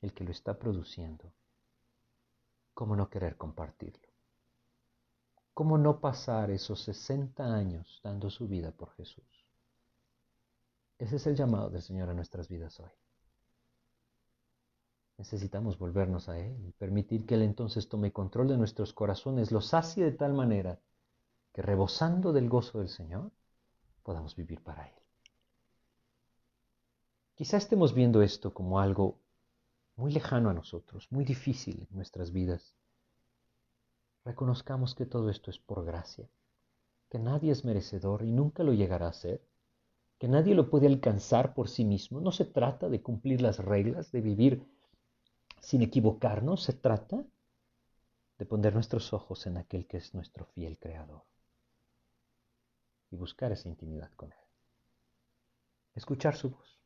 el que lo está produciendo, ¿cómo no querer compartirlo? ¿Cómo no pasar esos 60 años dando su vida por Jesús? Ese es el llamado del Señor a nuestras vidas hoy. Necesitamos volvernos a Él y permitir que Él entonces tome control de nuestros corazones, los sacie de tal manera que rebosando del gozo del Señor podamos vivir para Él. Quizá estemos viendo esto como algo muy lejano a nosotros, muy difícil en nuestras vidas. Reconozcamos que todo esto es por gracia, que nadie es merecedor y nunca lo llegará a ser, que nadie lo puede alcanzar por sí mismo. No se trata de cumplir las reglas, de vivir sin equivocarnos, se trata de poner nuestros ojos en aquel que es nuestro fiel creador y buscar esa intimidad con Él. Escuchar su voz.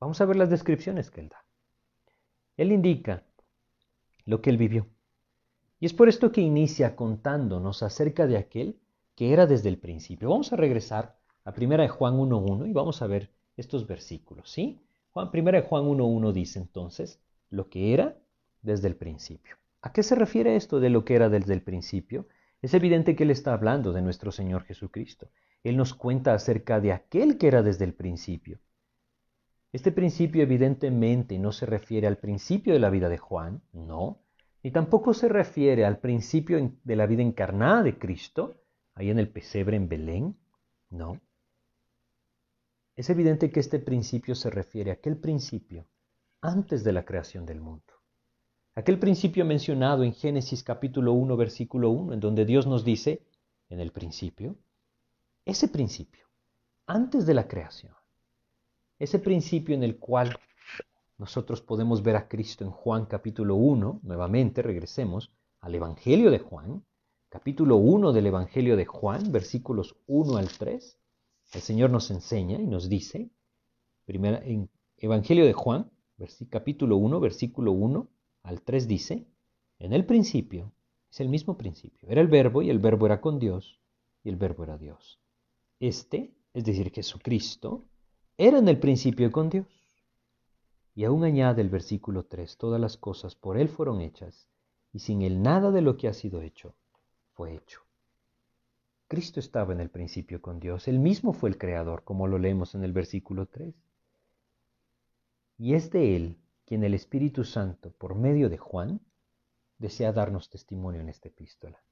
Vamos a ver las descripciones que Él da. Él indica lo que Él vivió. Y es por esto que inicia contándonos acerca de aquel que era desde el principio. Vamos a regresar a primera de Juan 1.1 y vamos a ver estos versículos, ¿sí? Juan, primera de Juan 1.1 dice entonces lo que era desde el principio. ¿A qué se refiere esto de lo que era desde el principio? Es evidente que Él está hablando de nuestro Señor Jesucristo. Él nos cuenta acerca de aquel que era desde el principio. Este principio evidentemente no se refiere al principio de la vida de Juan, no, ni tampoco se refiere al principio de la vida encarnada de Cristo, ahí en el pesebre en Belén, no. Es evidente que este principio se refiere a aquel principio antes de la creación del mundo. Aquel principio mencionado en Génesis capítulo 1, versículo 1, en donde Dios nos dice, en el principio, ese principio, antes de la creación, ese principio en el cual nosotros podemos ver a Cristo en Juan capítulo 1, nuevamente regresemos al Evangelio de Juan, capítulo 1 del Evangelio de Juan, versículos 1 al 3, el Señor nos enseña y nos dice, primera, en Evangelio de Juan, capítulo 1, versículo 1 al 3 dice, en el principio Es el mismo principio. Era el verbo y el verbo era con Dios y el verbo era Dios. Este, es decir, Jesucristo, era en el principio con Dios. Y aún añade el versículo 3, todas las cosas por Él fueron hechas, y sin Él nada de lo que ha sido hecho fue hecho. Cristo estaba en el principio con Dios, Él mismo fue el creador, como lo leemos en el versículo 3. Y es de Él quien el Espíritu Santo, por medio de Juan, desea darnos testimonio en esta epístola.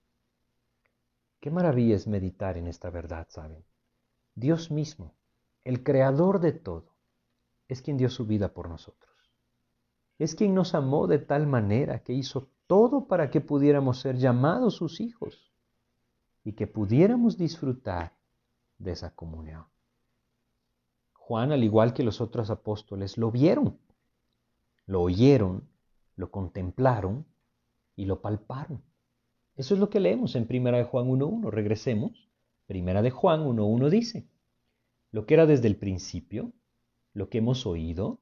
Qué maravilla es meditar en esta verdad, ¿saben? Dios mismo, el creador de todo, es quien dio su vida por nosotros. Es quien nos amó de tal manera que hizo todo para que pudiéramos ser llamados sus hijos y que pudiéramos disfrutar de esa comunión. Juan, al igual que los otros apóstoles, lo vieron, lo oyeron, lo contemplaron y lo palparon. Eso es lo que leemos en Primera de Juan 1.1. Regresemos. Primera de Juan 1.1 dice, lo que era desde el principio, lo que hemos oído,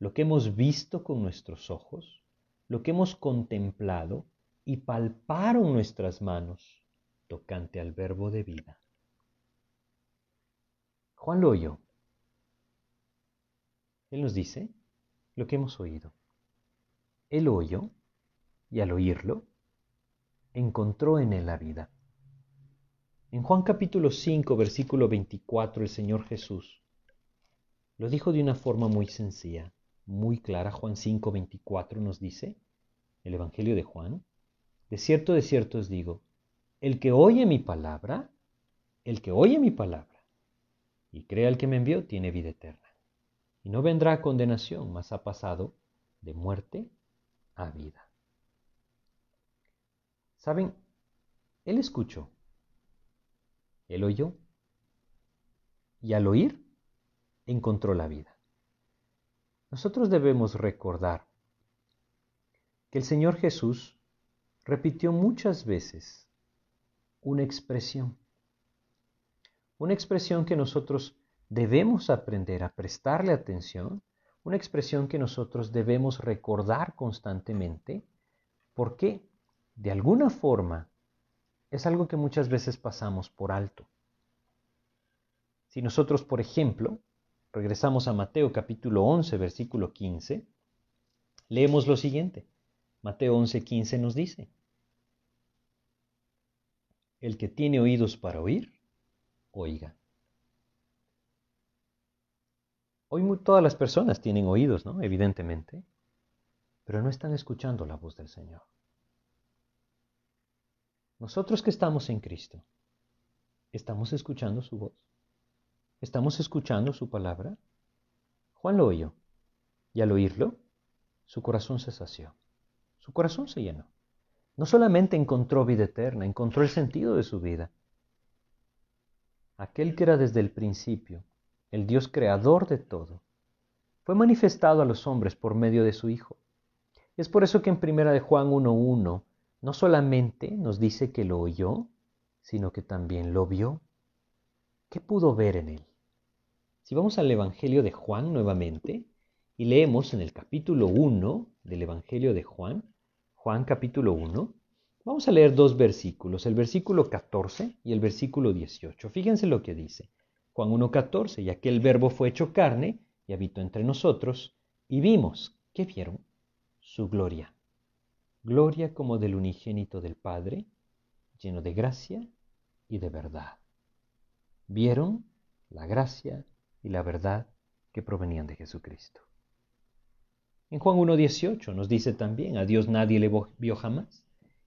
lo que hemos visto con nuestros ojos, lo que hemos contemplado y palparon nuestras manos tocante al verbo de vida. Juan lo oyó. Él nos dice lo que hemos oído. Él oyó y al oírlo encontró en él la vida. En Juan capítulo 5, versículo 24, el Señor Jesús lo dijo de una forma muy sencilla, muy clara. Juan 5, 24 nos dice, el Evangelio de Juan, de cierto, de cierto os digo, el que oye mi palabra, el que oye mi palabra y crea el que me envió, tiene vida eterna. Y no vendrá a condenación, mas ha pasado de muerte a vida. ¿Saben? Él escuchó, él oyó, y al oír encontró la vida. Nosotros debemos recordar que el Señor Jesús repitió muchas veces una expresión. Una expresión que nosotros debemos aprender a prestarle atención, una expresión que nosotros debemos recordar constantemente, porque de alguna forma es algo que muchas veces pasamos por alto. Si nosotros, por ejemplo, regresamos a Mateo capítulo 11, versículo 15, leemos lo siguiente. Mateo 11, 15 nos dice, el que tiene oídos para oír, oiga. Hoy todas las personas tienen oídos, ¿no? Evidentemente, pero no están escuchando la voz del Señor. Nosotros que estamos en Cristo, ¿estamos escuchando su voz? ¿Estamos escuchando su palabra? Juan lo oyó, y al oírlo, su corazón se sació, su corazón se llenó. No solamente encontró vida eterna, encontró el sentido de su vida. Aquel que era desde el principio, el Dios creador de todo, fue manifestado a los hombres por medio de su Hijo. Es por eso que en primera de Juan 1.1 no solamente nos dice que lo oyó, sino que también lo vio. ¿Qué pudo ver en él? Si vamos al Evangelio de Juan nuevamente y leemos en el capítulo 1 del Evangelio de Juan, Juan capítulo 1. Vamos a leer dos versículos, el versículo 14 y el versículo 18. Fíjense lo que dice. Juan 1.14, y aquel verbo fue hecho carne y habitó entre nosotros, y vimos, ¿qué vieron? Su gloria. Gloria como del unigénito del Padre, lleno de gracia y de verdad. Vieron la gracia y la verdad que provenían de Jesucristo. En Juan 1.18 nos dice también, a Dios nadie le vio jamás.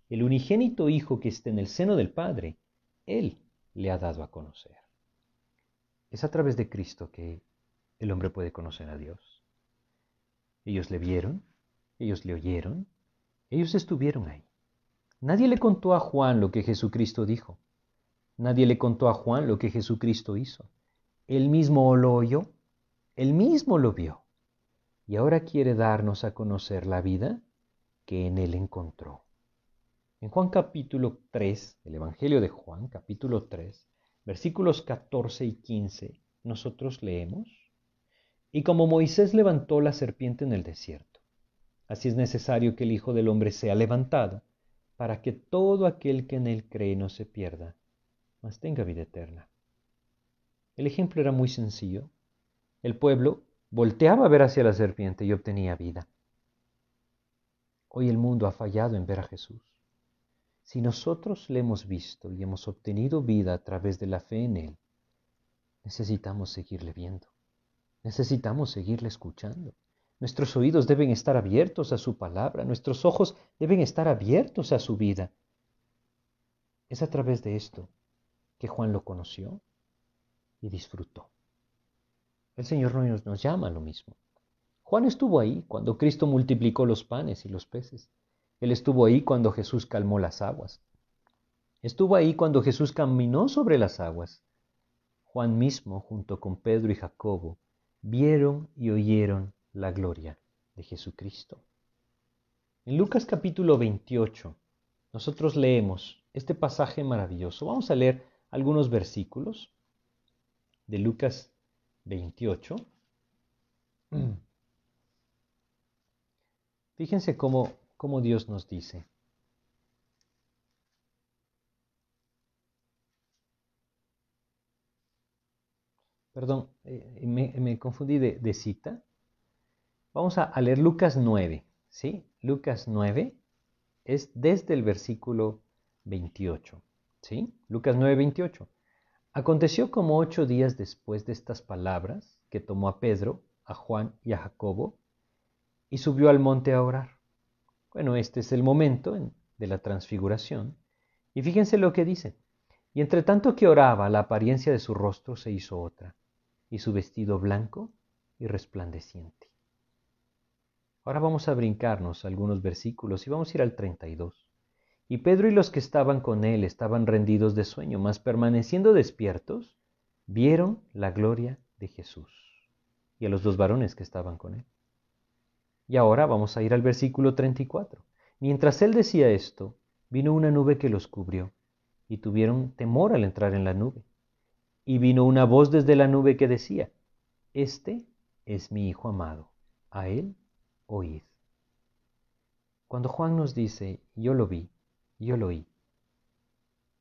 El unigénito Hijo que está en el seno del Padre, Él le ha dado a conocer. Es a través de Cristo que el hombre puede conocer a Dios. Ellos le vieron, ellos le oyeron, ellos estuvieron ahí. Nadie le contó a Juan lo que Jesucristo dijo. Nadie le contó a Juan lo que Jesucristo hizo. Él mismo lo oyó, él mismo lo vio y ahora quiere darnos a conocer la vida que en él encontró. En Juan capítulo 3, el Evangelio de Juan capítulo 3, versículos 14 y 15, nosotros leemos, y como Moisés levantó la serpiente en el desierto, así es necesario que el Hijo del Hombre sea levantado, para que todo aquel que en él cree no se pierda, mas tenga vida eterna. El ejemplo era muy sencillo. El pueblo volteaba a ver hacia la serpiente y obtenía vida. Hoy el mundo ha fallado en ver a Jesús. Si nosotros le hemos visto y hemos obtenido vida a través de la fe en Él, necesitamos seguirle viendo. Necesitamos seguirle escuchando. Nuestros oídos deben estar abiertos a su palabra, nuestros ojos deben estar abiertos a su vida. Es a través de esto que Juan lo conoció y disfrutó. El Señor nos, nos llama a lo mismo. Juan estuvo ahí cuando Cristo multiplicó los panes y los peces. Él estuvo ahí cuando Jesús calmó las aguas. Estuvo ahí cuando Jesús caminó sobre las aguas. Juan mismo, junto con Pedro y Jacobo, vieron y oyeron la gloria de Jesucristo. En Lucas capítulo 28, nosotros leemos este pasaje maravilloso. Vamos a leer algunos versículos de Lucas 28. Fíjense cómo, cómo Dios nos dice. Perdón, eh, me, confundí de, cita. Vamos a, leer Lucas 9, ¿sí? Lucas 9 es desde el versículo 28, ¿sí? Lucas 9, 28. Aconteció como ocho días después de estas palabras que tomó a Pedro, a Juan y a Jacobo y subió al monte a orar. Bueno, este es el momento de la transfiguración. Y fíjense lo que dice. Y entre tanto que oraba, la apariencia de su rostro se hizo otra y su vestido blanco y resplandeciente. Ahora vamos a brincarnos algunos versículos y vamos a ir al 32. Y Pedro y los que estaban con él estaban rendidos de sueño, mas permaneciendo despiertos, vieron la gloria de Jesús y a los dos varones que estaban con él. Y ahora vamos a ir al versículo 34. Mientras él decía esto, vino una nube que los cubrió, y tuvieron temor al entrar en la nube. Y vino una voz desde la nube que decía, Este es mi Hijo amado, a él oíd. Cuando Juan nos dice, yo lo vi, yo lo oí,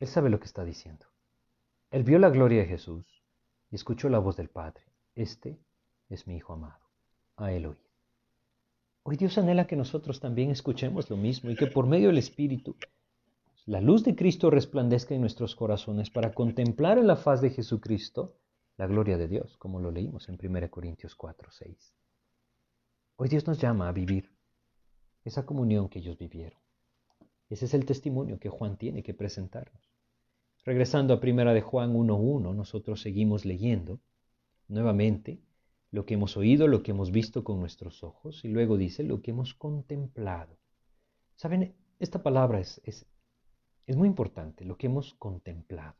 él sabe lo que está diciendo. Él vio la gloria de Jesús y escuchó la voz del Padre, Este es mi Hijo amado, a él oíd. Hoy Dios anhela que nosotros también escuchemos lo mismo y que por medio del Espíritu la luz de Cristo resplandezca en nuestros corazones para contemplar en la faz de Jesucristo la gloria de Dios, como lo leímos en 1 Corintios 4, 6. Hoy Dios nos llama a vivir esa comunión que ellos vivieron. Ese es el testimonio que Juan tiene que presentarnos. Regresando a 1 de Juan 1.1, nosotros seguimos leyendo nuevamente lo que hemos oído, lo que hemos visto con nuestros ojos, y luego dice lo que hemos contemplado. Saben, esta palabra es, es, es muy importante, lo que hemos contemplado.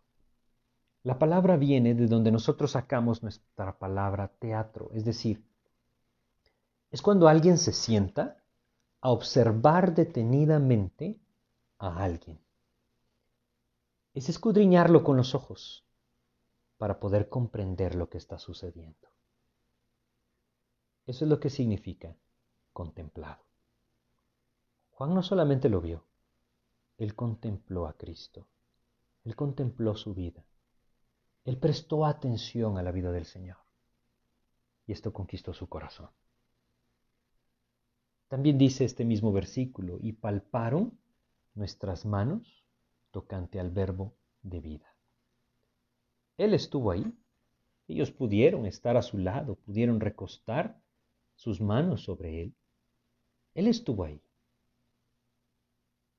La palabra viene de donde nosotros sacamos nuestra palabra teatro, es decir, es cuando alguien se sienta a observar detenidamente a alguien. Es escudriñarlo con los ojos para poder comprender lo que está sucediendo. Eso es lo que significa contemplado. Juan no solamente lo vio, él contempló a Cristo, él contempló su vida, él prestó atención a la vida del Señor y esto conquistó su corazón. También dice este mismo versículo, y palparon nuestras manos tocante al verbo de vida. Él estuvo ahí, ellos pudieron estar a su lado, pudieron recostar sus manos sobre él. Él estuvo ahí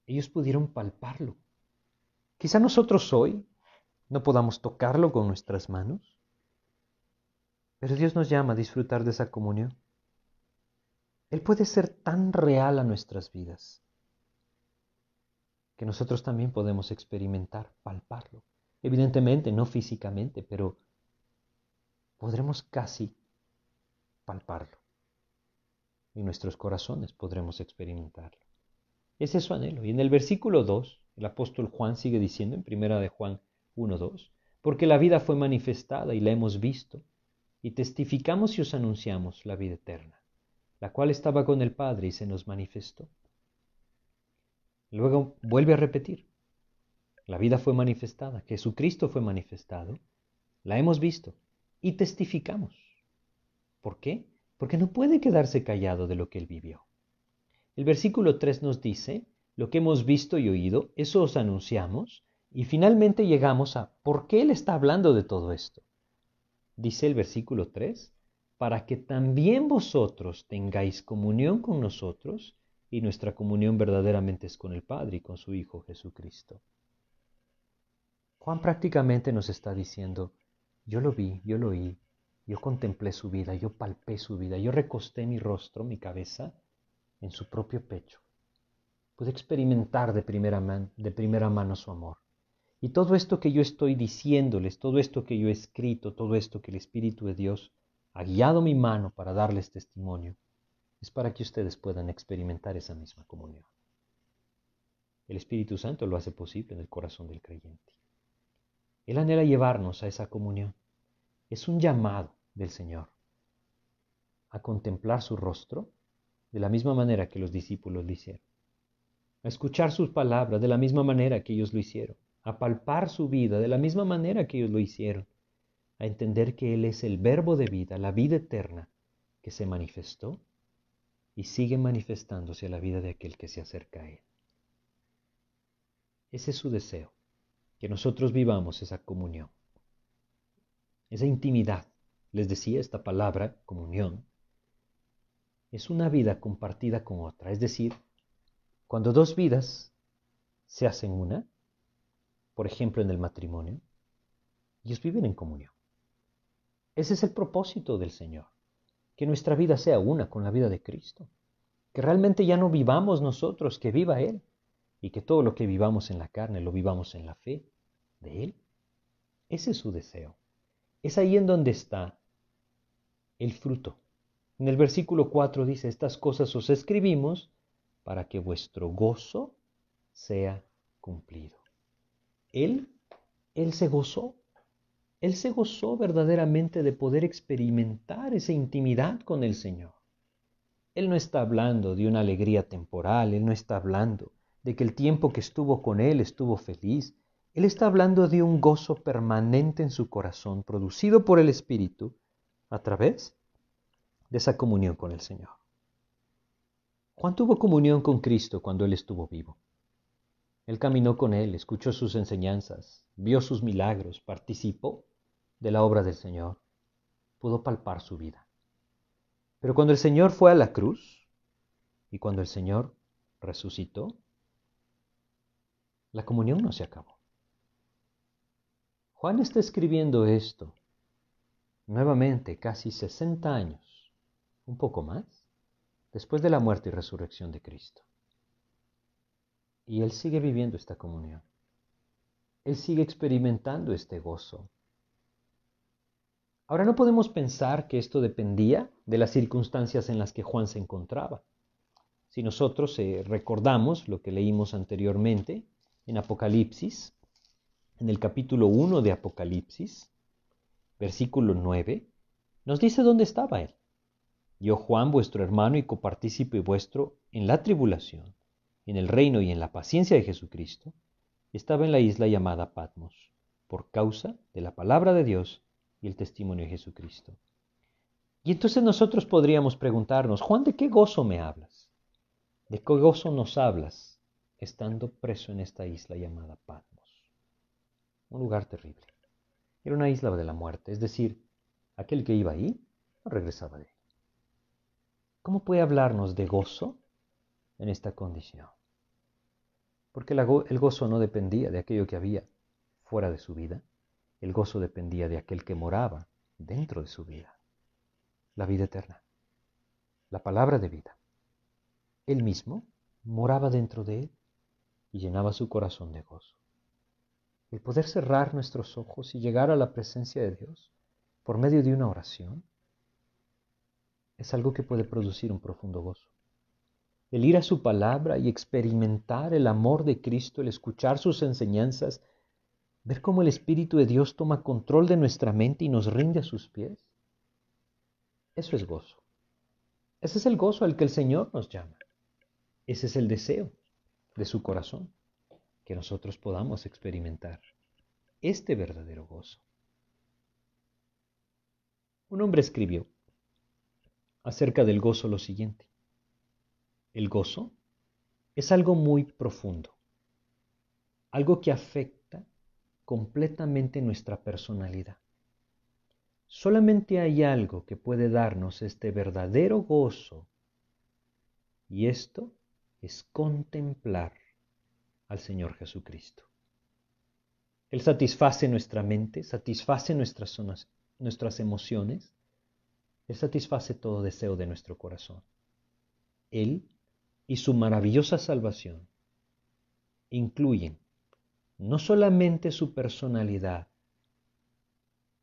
ellos pudieron palparlo. Quizá nosotros hoy no podamos tocarlo con nuestras manos, pero Dios nos llama a disfrutar de esa comunión. Él puede ser tan real a nuestras vidas que nosotros también podemos experimentar, palparlo. Evidentemente, no físicamente, pero podremos casi palparlo. En nuestros corazones podremos experimentarlo. Ese es su anhelo. Y en el versículo 2, el apóstol Juan sigue diciendo en primera de Juan 1.2, porque la vida fue manifestada y la hemos visto, y testificamos y os anunciamos la vida eterna, la cual estaba con el Padre y se nos manifestó. Luego vuelve a repetir. La vida fue manifestada, Jesucristo fue manifestado, la hemos visto y testificamos. ¿Por qué? Porque no puede quedarse callado de lo que él vivió. El versículo 3 nos dice, lo que hemos visto y oído, eso os anunciamos, y finalmente llegamos a ¿por qué él está hablando de todo esto? Dice el versículo 3, para que también vosotros tengáis comunión con nosotros, y nuestra comunión verdaderamente es con el Padre y con su Hijo Jesucristo. Juan prácticamente nos está diciendo, yo lo vi, yo lo oí, yo contemplé su vida, yo palpé su vida, yo recosté mi rostro, mi cabeza, en su propio pecho. Pude experimentar de primera, de primera mano su amor. Y todo esto que yo estoy diciéndoles, todo esto que yo he escrito, todo esto que el Espíritu de Dios ha guiado mi mano para darles testimonio, es para que ustedes puedan experimentar esa misma comunión. El Espíritu Santo lo hace posible en el corazón del creyente. Él anhela llevarnos a esa comunión. Es un llamado del Señor a contemplar su rostro de la misma manera que los discípulos lo hicieron, a escuchar sus palabras de la misma manera que ellos lo hicieron, a palpar su vida de la misma manera que ellos lo hicieron, a entender que Él es el verbo de vida, la vida eterna, que se manifestó y sigue manifestándose a la vida de aquel que se acerca a Él. Ese es su deseo que nosotros vivamos esa comunión, esa intimidad. Les decía esta palabra, comunión, es una vida compartida con otra. Es decir, cuando dos vidas se hacen una, por ejemplo en el matrimonio, ellos viven en comunión. Ese es el propósito del Señor, que nuestra vida sea una con la vida de Cristo, que realmente ya no vivamos nosotros, que viva Él y que todo lo que vivamos en la carne lo vivamos en la fe de Él. Ese es su deseo. Es ahí en donde está el fruto. En el versículo 4 dice, estas cosas os escribimos para que vuestro gozo sea cumplido. Él, Él se gozó. Él se gozó verdaderamente de poder experimentar esa intimidad con el Señor. Él no está hablando de una alegría temporal, Él no está hablando de que el tiempo que estuvo con Él estuvo feliz. Él está hablando de un gozo permanente en su corazón, producido por el Espíritu, a través de esa comunión con el Señor. Juan tuvo comunión con Cristo cuando Él estuvo vivo. Él caminó con Él, escuchó sus enseñanzas, vio sus milagros, participó de la obra del Señor, pudo palpar su vida. Pero cuando el Señor fue a la cruz y cuando el Señor resucitó, la comunión no se acabó. Juan está escribiendo esto nuevamente casi 60 años, un poco más, después de la muerte y resurrección de Cristo. Y él sigue viviendo esta comunión. Él sigue experimentando este gozo. Ahora no podemos pensar que esto dependía de las circunstancias en las que Juan se encontraba. Si nosotros eh, recordamos lo que leímos anteriormente, en Apocalipsis, en el capítulo 1 de Apocalipsis, versículo 9, nos dice dónde estaba él. Yo, Juan, vuestro hermano y copartícipe vuestro en la tribulación, en el reino y en la paciencia de Jesucristo, estaba en la isla llamada Patmos, por causa de la palabra de Dios y el testimonio de Jesucristo. Y entonces nosotros podríamos preguntarnos, Juan, ¿de qué gozo me hablas? ¿De qué gozo nos hablas? estando preso en esta isla llamada Patmos. Un lugar terrible. Era una isla de la muerte, es decir, aquel que iba ahí no regresaba de ahí. ¿Cómo puede hablarnos de gozo en esta condición? Porque el gozo no dependía de aquello que había fuera de su vida, el gozo dependía de aquel que moraba dentro de su vida, la vida eterna, la palabra de vida. Él mismo moraba dentro de él y llenaba su corazón de gozo. El poder cerrar nuestros ojos y llegar a la presencia de Dios por medio de una oración es algo que puede producir un profundo gozo. El ir a su palabra y experimentar el amor de Cristo, el escuchar sus enseñanzas, ver cómo el Espíritu de Dios toma control de nuestra mente y nos rinde a sus pies. Eso es gozo. Ese es el gozo al que el Señor nos llama. Ese es el deseo de su corazón, que nosotros podamos experimentar este verdadero gozo. Un hombre escribió acerca del gozo lo siguiente. El gozo es algo muy profundo, algo que afecta completamente nuestra personalidad. Solamente hay algo que puede darnos este verdadero gozo y esto es contemplar al Señor Jesucristo. Él satisface nuestra mente, satisface nuestras, nuestras emociones, Él satisface todo deseo de nuestro corazón. Él y su maravillosa salvación incluyen no solamente su personalidad,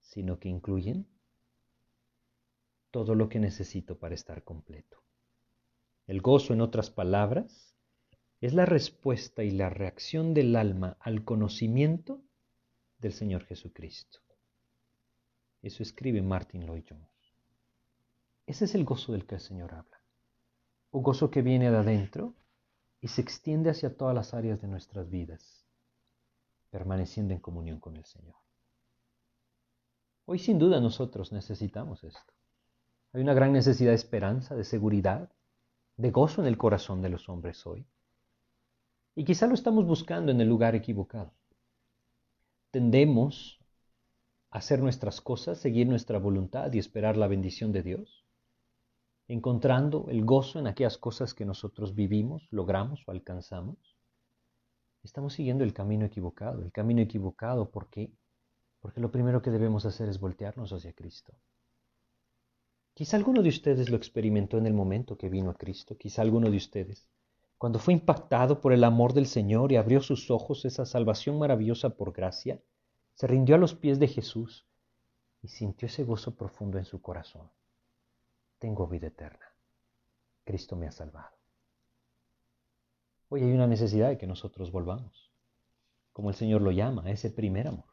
sino que incluyen todo lo que necesito para estar completo. El gozo, en otras palabras, es la respuesta y la reacción del alma al conocimiento del Señor Jesucristo. Eso escribe Martin Lloyd Jones. Ese es el gozo del que el Señor habla. Un gozo que viene de adentro y se extiende hacia todas las áreas de nuestras vidas, permaneciendo en comunión con el Señor. Hoy sin duda nosotros necesitamos esto. Hay una gran necesidad de esperanza, de seguridad, de gozo en el corazón de los hombres hoy. Y quizá lo estamos buscando en el lugar equivocado. Tendemos a hacer nuestras cosas, seguir nuestra voluntad y esperar la bendición de Dios, encontrando el gozo en aquellas cosas que nosotros vivimos, logramos o alcanzamos. Estamos siguiendo el camino equivocado, el camino equivocado porque porque lo primero que debemos hacer es voltearnos hacia Cristo. Quizá alguno de ustedes lo experimentó en el momento que vino a Cristo, quizá alguno de ustedes, cuando fue impactado por el amor del Señor y abrió sus ojos esa salvación maravillosa por gracia, se rindió a los pies de Jesús y sintió ese gozo profundo en su corazón. Tengo vida eterna. Cristo me ha salvado. Hoy hay una necesidad de que nosotros volvamos, como el Señor lo llama, ese primer amor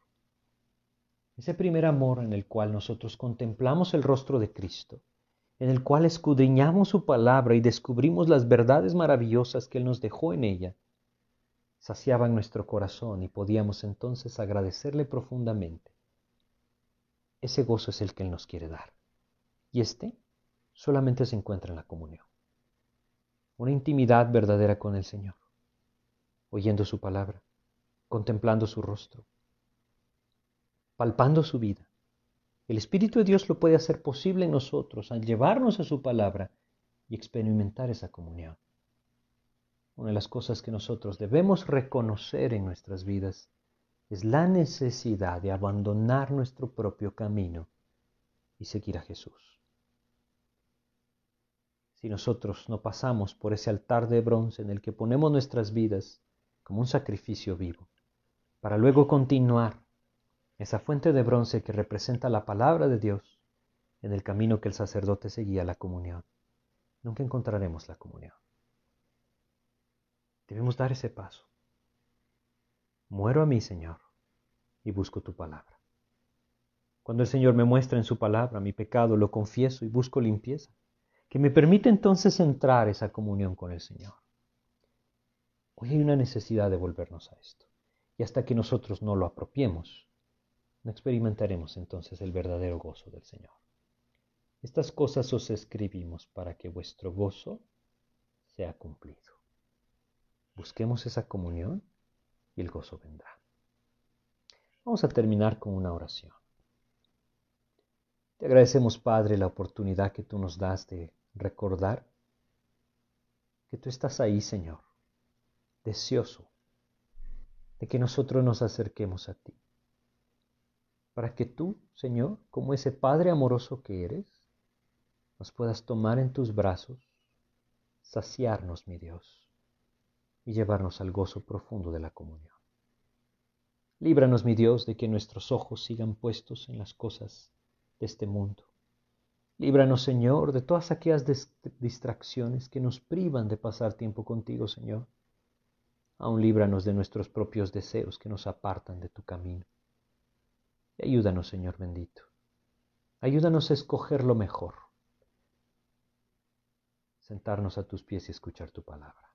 ese primer amor en el cual nosotros contemplamos el rostro de Cristo, en el cual escudriñamos su palabra y descubrimos las verdades maravillosas que Él nos dejó en ella, saciaban nuestro corazón y podíamos entonces agradecerle profundamente. Ese gozo es el que Él nos quiere dar. Y este solamente se encuentra en la comunión. Una intimidad verdadera con el Señor, oyendo su palabra, contemplando su rostro, palpando su vida. El Espíritu de Dios lo puede hacer posible en nosotros al llevarnos a su palabra y experimentar esa comunión. Una de las cosas que nosotros debemos reconocer en nuestras vidas es la necesidad de abandonar nuestro propio camino y seguir a Jesús. Si nosotros no pasamos por ese altar de bronce en el que ponemos nuestras vidas como un sacrificio vivo, para luego continuar esa fuente de bronce que representa la palabra de Dios en el camino que el sacerdote seguía la comunión. Nunca encontraremos la comunión. Debemos dar ese paso. Muero a mí, Señor, y busco tu palabra. Cuando el Señor me muestra en su palabra mi pecado, lo confieso y busco limpieza, que me permite entonces entrar esa comunión con el Señor. Hoy hay una necesidad de volvernos a esto. Y hasta que nosotros no lo apropiemos, no experimentaremos entonces el verdadero gozo del Señor. Estas cosas os escribimos para que vuestro gozo sea cumplido. Busquemos esa comunión y el gozo vendrá. Vamos a terminar con una oración. Te agradecemos, Padre, la oportunidad que tú nos das de recordar que tú estás ahí, Señor, deseoso de que nosotros nos acerquemos a ti para que tú, Señor, como ese Padre amoroso que eres, nos puedas tomar en tus brazos, saciarnos, mi Dios, y llevarnos al gozo profundo de la comunión. Líbranos, mi Dios, de que nuestros ojos sigan puestos en las cosas de este mundo. Líbranos, Señor, de todas aquellas distracciones que nos privan de pasar tiempo contigo, Señor. Aún líbranos de nuestros propios deseos que nos apartan de tu camino ayúdanos, Señor bendito. Ayúdanos a escoger lo mejor. Sentarnos a tus pies y escuchar tu palabra.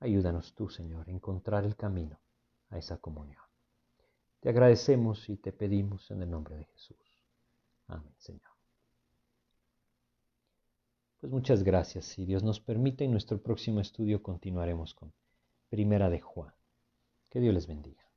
Ayúdanos tú, Señor, a encontrar el camino a esa comunión. Te agradecemos y te pedimos en el nombre de Jesús. Amén, Señor. Pues muchas gracias. Si Dios nos permite, en nuestro próximo estudio continuaremos con Primera de Juan. Que Dios les bendiga.